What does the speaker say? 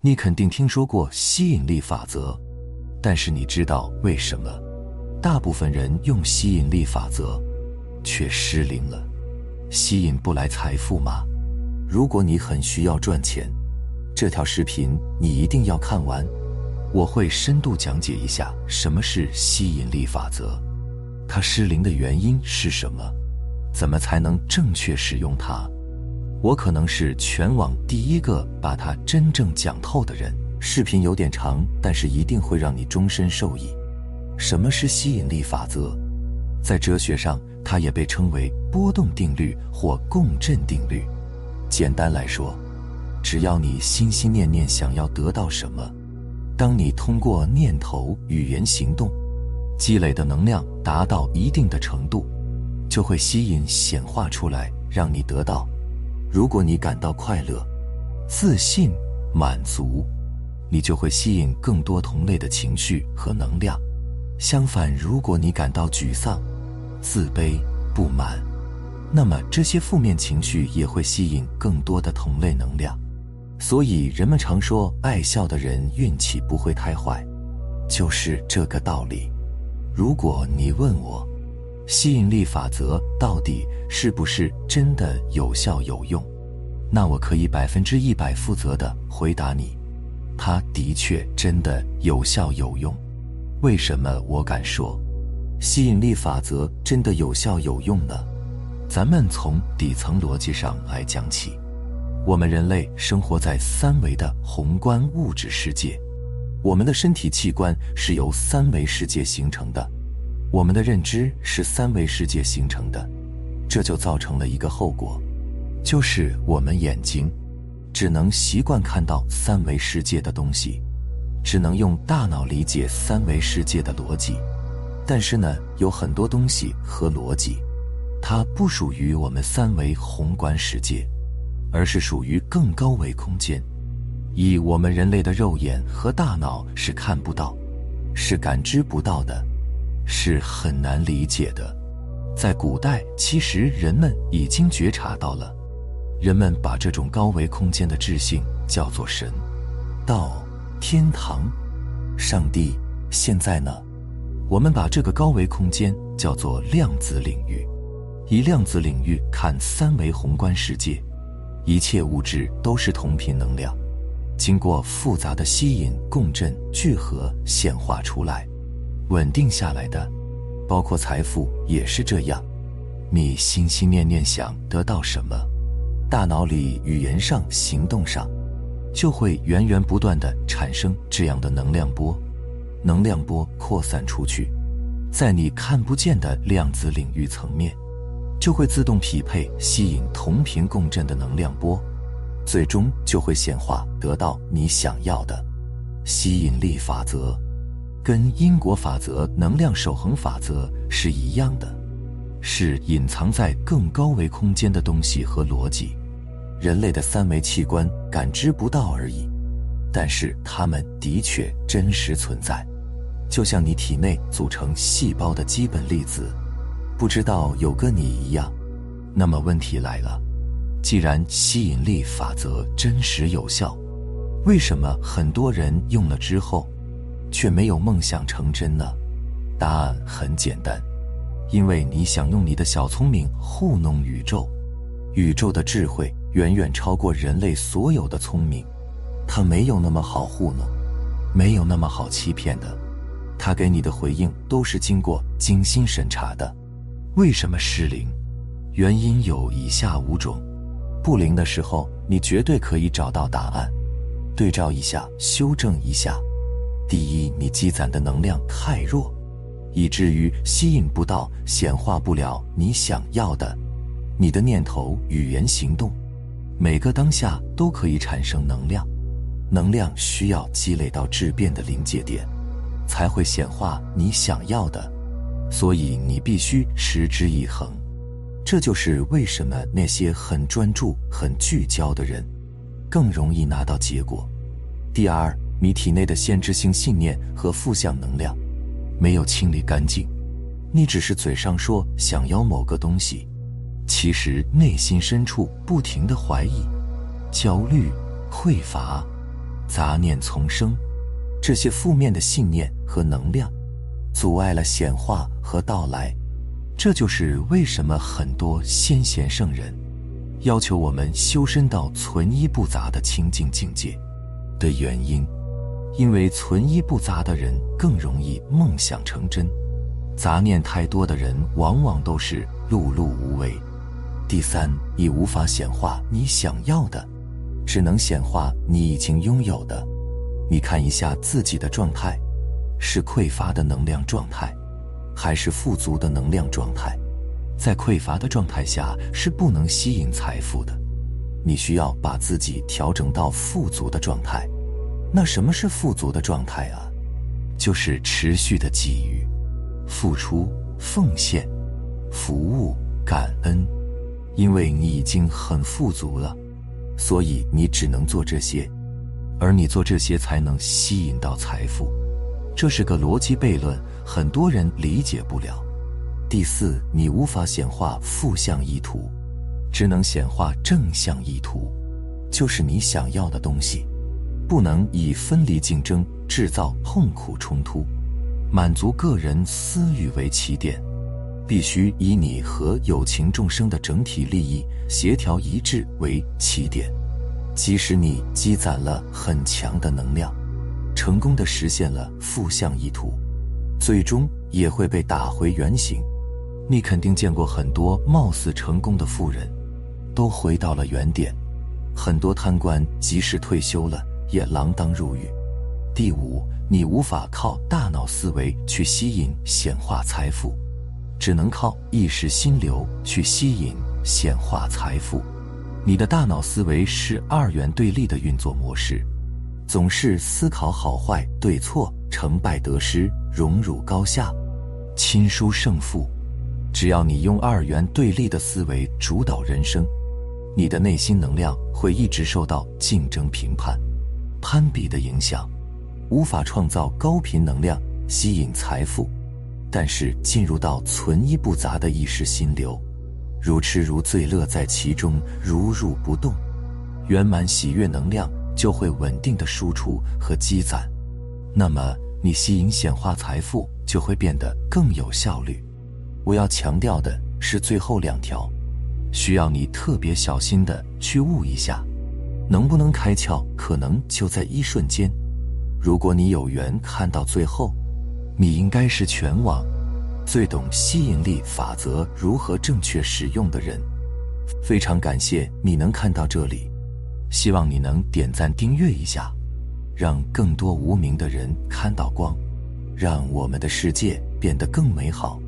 你肯定听说过吸引力法则，但是你知道为什么大部分人用吸引力法则却失灵了？吸引不来财富吗？如果你很需要赚钱，这条视频你一定要看完。我会深度讲解一下什么是吸引力法则，它失灵的原因是什么，怎么才能正确使用它。我可能是全网第一个把它真正讲透的人。视频有点长，但是一定会让你终身受益。什么是吸引力法则？在哲学上，它也被称为波动定律或共振定律。简单来说，只要你心心念念想要得到什么，当你通过念头、语言、行动积累的能量达到一定的程度，就会吸引显化出来，让你得到。如果你感到快乐、自信、满足，你就会吸引更多同类的情绪和能量。相反，如果你感到沮丧、自卑、不满，那么这些负面情绪也会吸引更多的同类能量。所以，人们常说爱笑的人运气不会太坏，就是这个道理。如果你问我，吸引力法则到底是不是真的有效有用？那我可以百分之一百负责的回答你，它的确真的有效有用。为什么我敢说吸引力法则真的有效有用呢？咱们从底层逻辑上来讲起，我们人类生活在三维的宏观物质世界，我们的身体器官是由三维世界形成的。我们的认知是三维世界形成的，这就造成了一个后果，就是我们眼睛只能习惯看到三维世界的东西，只能用大脑理解三维世界的逻辑。但是呢，有很多东西和逻辑，它不属于我们三维宏观世界，而是属于更高维空间，以我们人类的肉眼和大脑是看不到，是感知不到的。是很难理解的。在古代，其实人们已经觉察到了，人们把这种高维空间的智性叫做神、道、天堂、上帝。现在呢，我们把这个高维空间叫做量子领域。以量子领域看三维宏观世界，一切物质都是同频能量，经过复杂的吸引、共振、聚合显化出来。稳定下来的，包括财富也是这样。你心心念念想得到什么，大脑里、语言上、行动上，就会源源不断的产生这样的能量波。能量波扩散出去，在你看不见的量子领域层面，就会自动匹配吸引同频共振的能量波，最终就会显化得到你想要的。吸引力法则。跟因果法则、能量守恒法则是一样的，是隐藏在更高维空间的东西和逻辑，人类的三维器官感知不到而已。但是它们的确真实存在，就像你体内组成细胞的基本粒子，不知道有个你一样。那么问题来了，既然吸引力法则真实有效，为什么很多人用了之后？却没有梦想成真呢？答案很简单，因为你想用你的小聪明糊弄宇宙，宇宙的智慧远远超过人类所有的聪明，它没有那么好糊弄，没有那么好欺骗的，它给你的回应都是经过精心审查的。为什么失灵？原因有以下五种：不灵的时候，你绝对可以找到答案，对照一下，修正一下。第一，你积攒的能量太弱，以至于吸引不到、显化不了你想要的。你的念头、语言、行动，每个当下都可以产生能量，能量需要积累到质变的临界点，才会显化你想要的。所以你必须持之以恒。这就是为什么那些很专注、很聚焦的人，更容易拿到结果。第二。你体内的限制性信念和负向能量没有清理干净，你只是嘴上说想要某个东西，其实内心深处不停的怀疑、焦虑、匮乏、杂念丛生，这些负面的信念和能量，阻碍了显化和到来。这就是为什么很多先贤圣人要求我们修身到存一不杂的清净境界的原因。因为存一不杂的人更容易梦想成真，杂念太多的人往往都是碌碌无为。第三，你无法显化你想要的，只能显化你已经拥有的。你看一下自己的状态，是匮乏的能量状态，还是富足的能量状态？在匮乏的状态下是不能吸引财富的，你需要把自己调整到富足的状态。那什么是富足的状态啊？就是持续的给予、付出、奉献、服务、感恩。因为你已经很富足了，所以你只能做这些，而你做这些才能吸引到财富。这是个逻辑悖论，很多人理解不了。第四，你无法显化负向意图，只能显化正向意图，就是你想要的东西。不能以分离竞争制造痛苦冲突，满足个人私欲为起点，必须以你和有情众生的整体利益协调一致为起点。即使你积攒了很强的能量，成功的实现了负向意图，最终也会被打回原形。你肯定见过很多貌似成功的富人，都回到了原点。很多贪官即使退休了。也锒铛入狱。第五，你无法靠大脑思维去吸引显化财富，只能靠意识心流去吸引显化财富。你的大脑思维是二元对立的运作模式，总是思考好坏、对错、成败得失、荣辱高下、亲疏胜负。只要你用二元对立的思维主导人生，你的内心能量会一直受到竞争评判。攀比的影响，无法创造高频能量吸引财富，但是进入到存一不杂的意识心流，如痴如醉，乐在其中，如入不动，圆满喜悦能量就会稳定的输出和积攒，那么你吸引显化财富就会变得更有效率。我要强调的是最后两条，需要你特别小心的去悟一下。能不能开窍，可能就在一瞬间。如果你有缘看到最后，你应该是全网最懂吸引力法则如何正确使用的人。非常感谢你能看到这里，希望你能点赞订阅一下，让更多无名的人看到光，让我们的世界变得更美好。